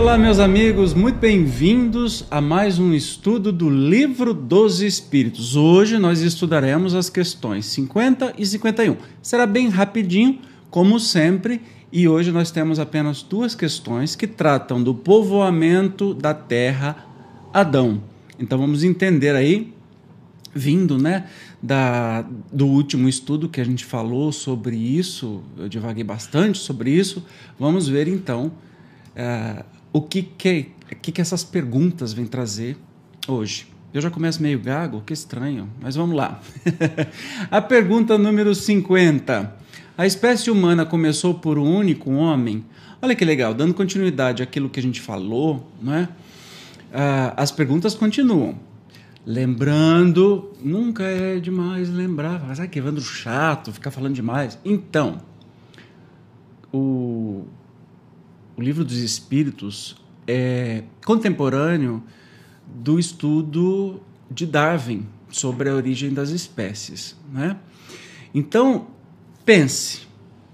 Olá, meus amigos, muito bem-vindos a mais um estudo do Livro dos Espíritos. Hoje nós estudaremos as questões 50 e 51. Será bem rapidinho, como sempre, e hoje nós temos apenas duas questões que tratam do povoamento da terra Adão. Então vamos entender aí, vindo, né, da, do último estudo que a gente falou sobre isso, eu divaguei bastante sobre isso. Vamos ver então. Uh, o que que, que, que essas perguntas vêm trazer hoje. Eu já começo meio gago, que estranho, mas vamos lá. a pergunta número 50. A espécie humana começou por um único homem? Olha que legal, dando continuidade àquilo que a gente falou, não é? Ah, as perguntas continuam. Lembrando, nunca é demais lembrar. Mas, ah, que chato, ficar falando demais. Então, o, o livro dos Espíritos é contemporâneo do estudo de Darwin sobre a origem das espécies. Né? Então, pense,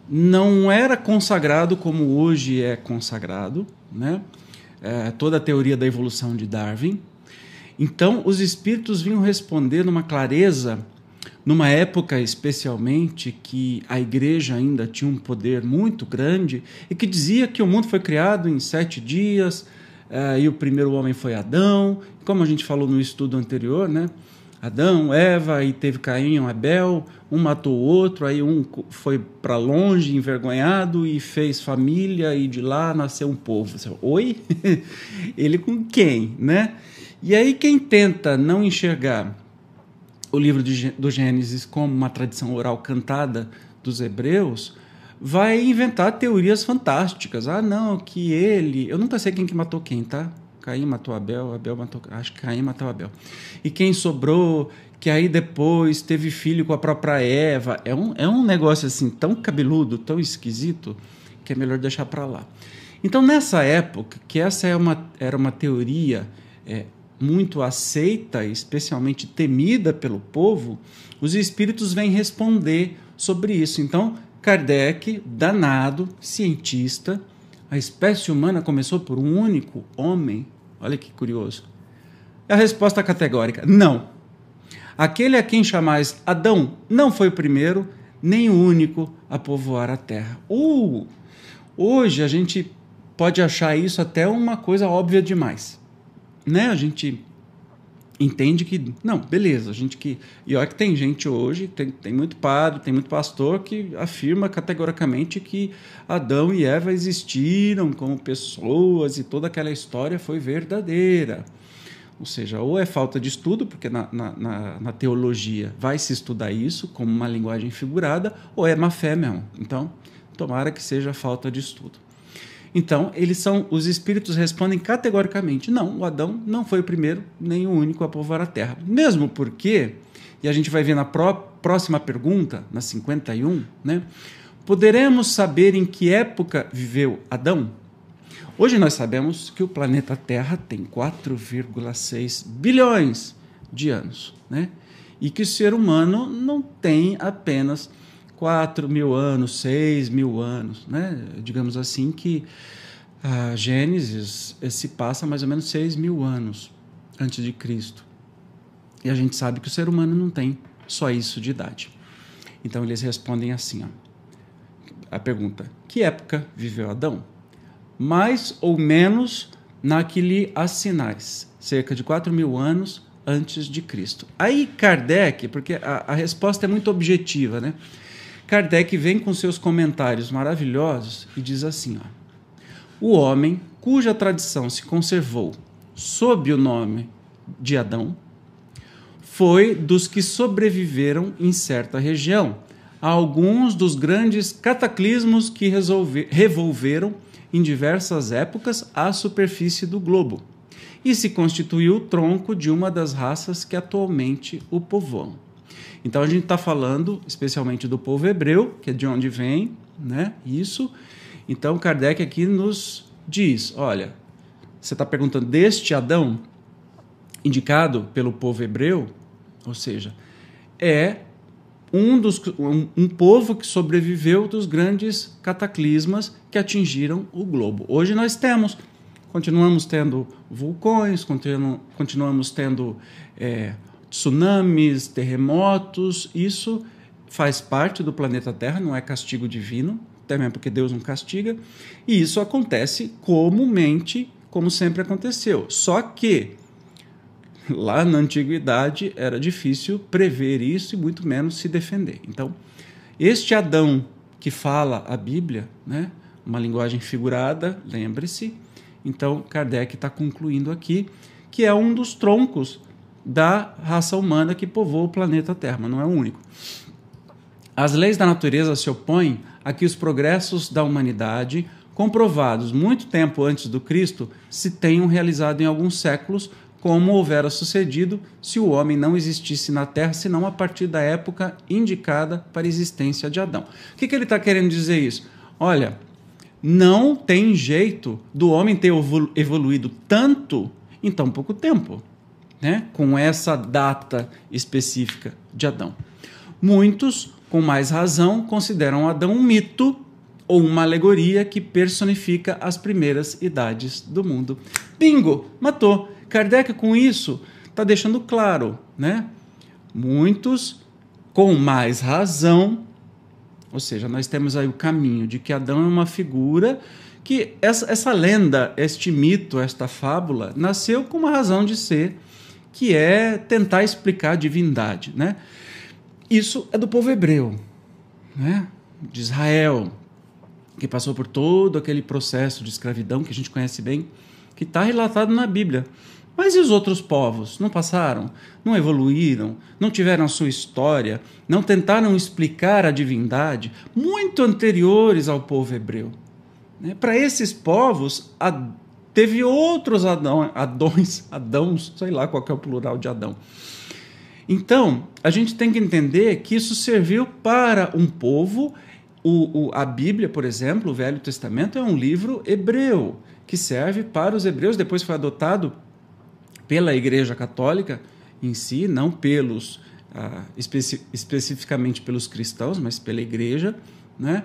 não era consagrado como hoje é consagrado, né? É, toda a teoria da evolução de Darwin. Então, os espíritos vinham responder numa clareza numa época especialmente que a igreja ainda tinha um poder muito grande e que dizia que o mundo foi criado em sete dias uh, e o primeiro homem foi Adão, como a gente falou no estudo anterior, né? Adão, Eva, e teve Caim e Abel, um matou o outro, aí um foi para longe, envergonhado, e fez família, e de lá nasceu um povo. Você, Oi? Ele com quem, né? E aí quem tenta não enxergar o livro do Gênesis como uma tradição oral cantada dos hebreus, vai inventar teorias fantásticas. Ah, não, que ele. Eu nunca sei quem que matou quem, tá? Caim matou Abel, Abel matou. Acho que Caim matou Abel. E quem sobrou, que aí depois teve filho com a própria Eva. É um, é um negócio assim tão cabeludo, tão esquisito, que é melhor deixar para lá. Então, nessa época, que essa é uma, era uma teoria é, muito aceita, especialmente temida pelo povo, os espíritos vêm responder sobre isso. Então, Kardec, danado, cientista, a espécie humana começou por um único homem. Olha que curioso. A resposta categórica: não. Aquele a quem chamais Adão não foi o primeiro, nem o único a povoar a terra. Uh, hoje a gente pode achar isso até uma coisa óbvia demais né, a gente entende que não, beleza, a gente que e olha que tem gente hoje, tem, tem muito padre, tem muito pastor que afirma categoricamente que Adão e Eva existiram como pessoas e toda aquela história foi verdadeira. Ou seja, ou é falta de estudo, porque na, na, na teologia vai se estudar isso como uma linguagem figurada, ou é má fé mesmo. Então, tomara que seja falta de estudo. Então, eles são os espíritos respondem categoricamente: não, o Adão não foi o primeiro nem o único a povoar a terra. Mesmo porque, e a gente vai ver na pró próxima pergunta, na 51, né? Poderemos saber em que época viveu Adão? Hoje nós sabemos que o planeta Terra tem 4,6 bilhões de anos, né? E que o ser humano não tem apenas 4 mil anos, 6 mil anos, né? digamos assim, que a Gênesis se passa mais ou menos 6 mil anos antes de Cristo. E a gente sabe que o ser humano não tem só isso de idade. Então eles respondem assim: ó, a pergunta: que época viveu Adão? Mais ou menos na que lhe assinais, cerca de 4 mil anos antes de Cristo. Aí Kardec, porque a, a resposta é muito objetiva, né? Kardec vem com seus comentários maravilhosos e diz assim: ó, o homem cuja tradição se conservou sob o nome de Adão foi dos que sobreviveram em certa região a alguns dos grandes cataclismos que revolveram em diversas épocas a superfície do globo e se constituiu o tronco de uma das raças que atualmente o povoam. Então a gente está falando especialmente do povo hebreu, que é de onde vem, né? Isso. Então Kardec aqui nos diz: olha, você está perguntando deste Adão indicado pelo povo hebreu, ou seja, é um, dos, um, um, povo que sobreviveu dos grandes cataclismas que atingiram o globo. Hoje nós temos continuamos tendo vulcões, continu, continuamos tendo é, tsunamis, terremotos. Isso faz parte do planeta Terra, não é castigo divino, até mesmo porque Deus não castiga. E isso acontece comumente, como sempre aconteceu. Só que lá na antiguidade era difícil prever isso e muito menos se defender. Então, este Adão que fala a Bíblia, né, uma linguagem figurada, lembre-se. Então, Kardec está concluindo aqui que é um dos troncos da raça humana que povoa o planeta Terra, mas não é o único. As leis da natureza se opõem a que os progressos da humanidade, comprovados muito tempo antes do Cristo, se tenham realizado em alguns séculos como houvera sucedido se o homem não existisse na Terra, senão a partir da época indicada para a existência de Adão. O que, que ele está querendo dizer isso? Olha, não tem jeito do homem ter evoluído tanto em tão pouco tempo, né? com essa data específica de Adão. Muitos, com mais razão, consideram Adão um mito ou uma alegoria que personifica as primeiras idades do mundo. Bingo! Matou! Kardec, com isso, está deixando claro, né? Muitos, com mais razão, ou seja, nós temos aí o caminho de que Adão é uma figura que essa, essa lenda, este mito, esta fábula, nasceu com uma razão de ser, que é tentar explicar a divindade, né? Isso é do povo hebreu, né? de Israel, que passou por todo aquele processo de escravidão que a gente conhece bem, que está relatado na Bíblia. Mas e os outros povos? Não passaram? Não evoluíram? Não tiveram a sua história? Não tentaram explicar a divindade? Muito anteriores ao povo hebreu. Né? Para esses povos, a... teve outros Adão, Adões, Adãos, sei lá qual é o plural de Adão. Então, a gente tem que entender que isso serviu para um povo. O, o, a Bíblia, por exemplo, o Velho Testamento, é um livro hebreu que serve para os hebreus, depois foi adotado pela Igreja Católica em si, não pelos ah, especi especificamente pelos cristãos, mas pela Igreja, né?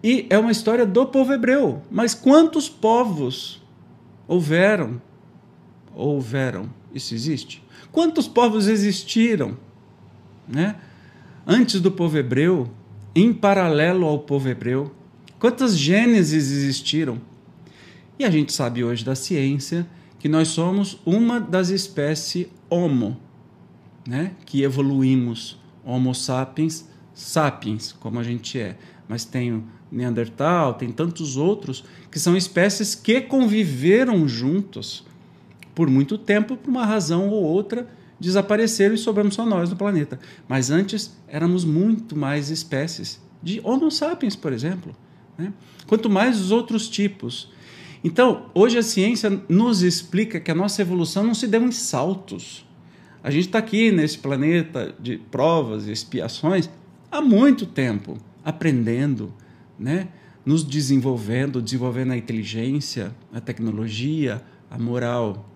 E é uma história do povo hebreu. Mas quantos povos houveram? Houveram. Isso existe? Quantos povos existiram, né? Antes do povo hebreu, em paralelo ao povo hebreu, quantas gênesis existiram? E a gente sabe hoje da ciência que nós somos uma das espécies Homo, né? que evoluímos, Homo sapiens, sapiens, como a gente é. Mas tem o Neandertal, tem tantos outros que são espécies que conviveram juntos por muito tempo, por uma razão ou outra, desapareceram e sobramos só nós no planeta. Mas antes éramos muito mais espécies de Homo sapiens, por exemplo. Né? Quanto mais os outros tipos. Então, hoje a ciência nos explica que a nossa evolução não se deu em saltos. A gente está aqui nesse planeta de provas e expiações há muito tempo, aprendendo, né? nos desenvolvendo, desenvolvendo a inteligência, a tecnologia, a moral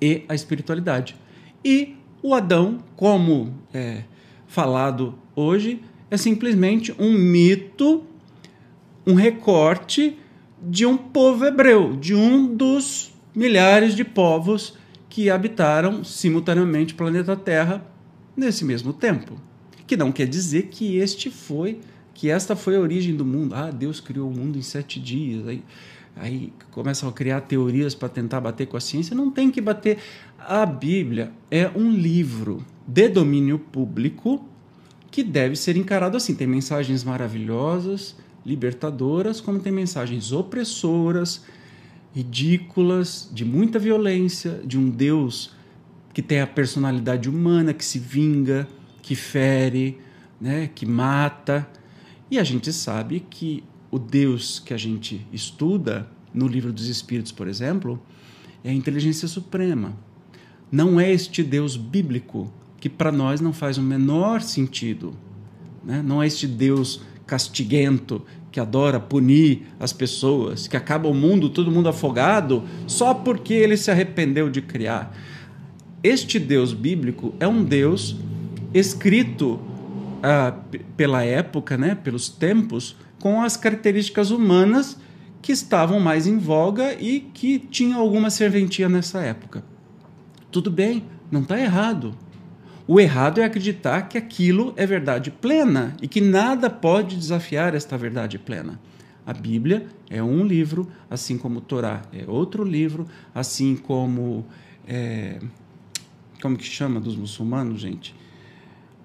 e a espiritualidade. E o Adão, como é falado hoje, é simplesmente um mito, um recorte de um povo hebreu, de um dos milhares de povos que habitaram simultaneamente o planeta Terra nesse mesmo tempo. Que não quer dizer que este foi, que esta foi a origem do mundo. Ah, Deus criou o mundo em sete dias. Aí, aí começam a criar teorias para tentar bater com a ciência. Não tem que bater. A Bíblia é um livro de domínio público que deve ser encarado assim. Tem mensagens maravilhosas, libertadoras, como tem mensagens opressoras, ridículas, de muita violência, de um Deus que tem a personalidade humana, que se vinga, que fere, né, que mata. E a gente sabe que o Deus que a gente estuda no livro dos Espíritos, por exemplo, é a inteligência suprema. Não é este Deus bíblico que para nós não faz o menor sentido. Né? Não é este Deus castiguento, que adora punir as pessoas, que acaba o mundo, todo mundo afogado, só porque ele se arrependeu de criar. Este Deus bíblico é um Deus escrito ah, pela época, né, pelos tempos, com as características humanas que estavam mais em voga e que tinham alguma serventia nessa época. Tudo bem, não está errado. O errado é acreditar que aquilo é verdade plena e que nada pode desafiar esta verdade plena. A Bíblia é um livro, assim como o Torá é outro livro, assim como. É, como que chama dos muçulmanos, gente?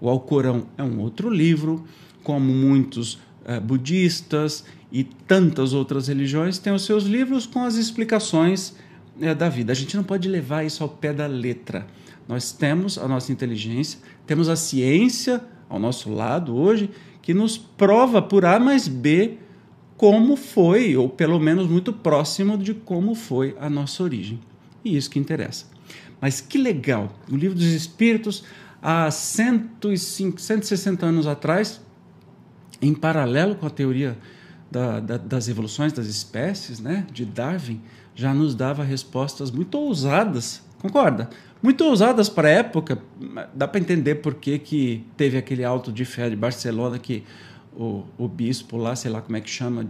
O Alcorão é um outro livro, como muitos é, budistas e tantas outras religiões têm os seus livros com as explicações é, da vida. A gente não pode levar isso ao pé da letra. Nós temos a nossa inteligência, temos a ciência ao nosso lado hoje, que nos prova por A mais B como foi, ou pelo menos muito próximo de como foi a nossa origem. E isso que interessa. Mas que legal! O Livro dos Espíritos, há 105, 160 anos atrás, em paralelo com a teoria da, da, das evoluções das espécies, né, de Darwin, já nos dava respostas muito ousadas, concorda? Muito ousadas para a época. Dá para entender por que, que teve aquele alto de fé de Barcelona que o, o bispo lá, sei lá como é que chama,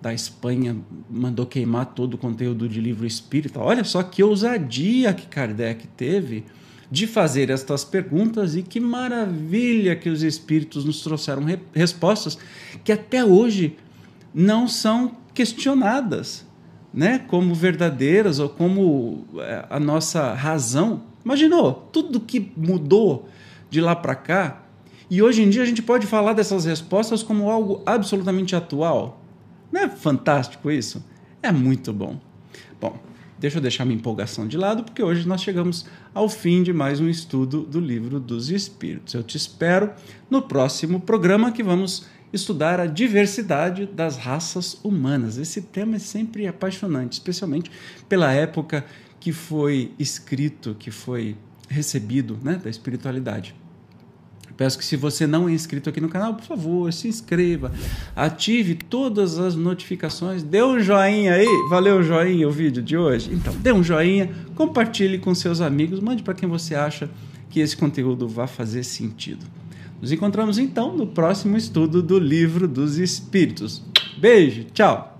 da Espanha, mandou queimar todo o conteúdo de livro espírita. Olha só que ousadia que Kardec teve de fazer estas perguntas e que maravilha que os espíritos nos trouxeram re respostas que até hoje não são questionadas, né, como verdadeiras ou como é, a nossa razão. Imaginou tudo que mudou de lá para cá e hoje em dia a gente pode falar dessas respostas como algo absolutamente atual. Não é fantástico isso? É muito bom. Bom, deixa eu deixar minha empolgação de lado, porque hoje nós chegamos ao fim de mais um estudo do livro dos Espíritos. Eu te espero no próximo programa que vamos estudar a diversidade das raças humanas. Esse tema é sempre apaixonante, especialmente pela época que foi escrito, que foi recebido né, da espiritualidade. Peço que se você não é inscrito aqui no canal, por favor, se inscreva, ative todas as notificações, dê um joinha aí, valeu joinha o vídeo de hoje? Então, dê um joinha, compartilhe com seus amigos, mande para quem você acha que esse conteúdo vai fazer sentido. Nos encontramos então no próximo estudo do Livro dos Espíritos. Beijo, tchau!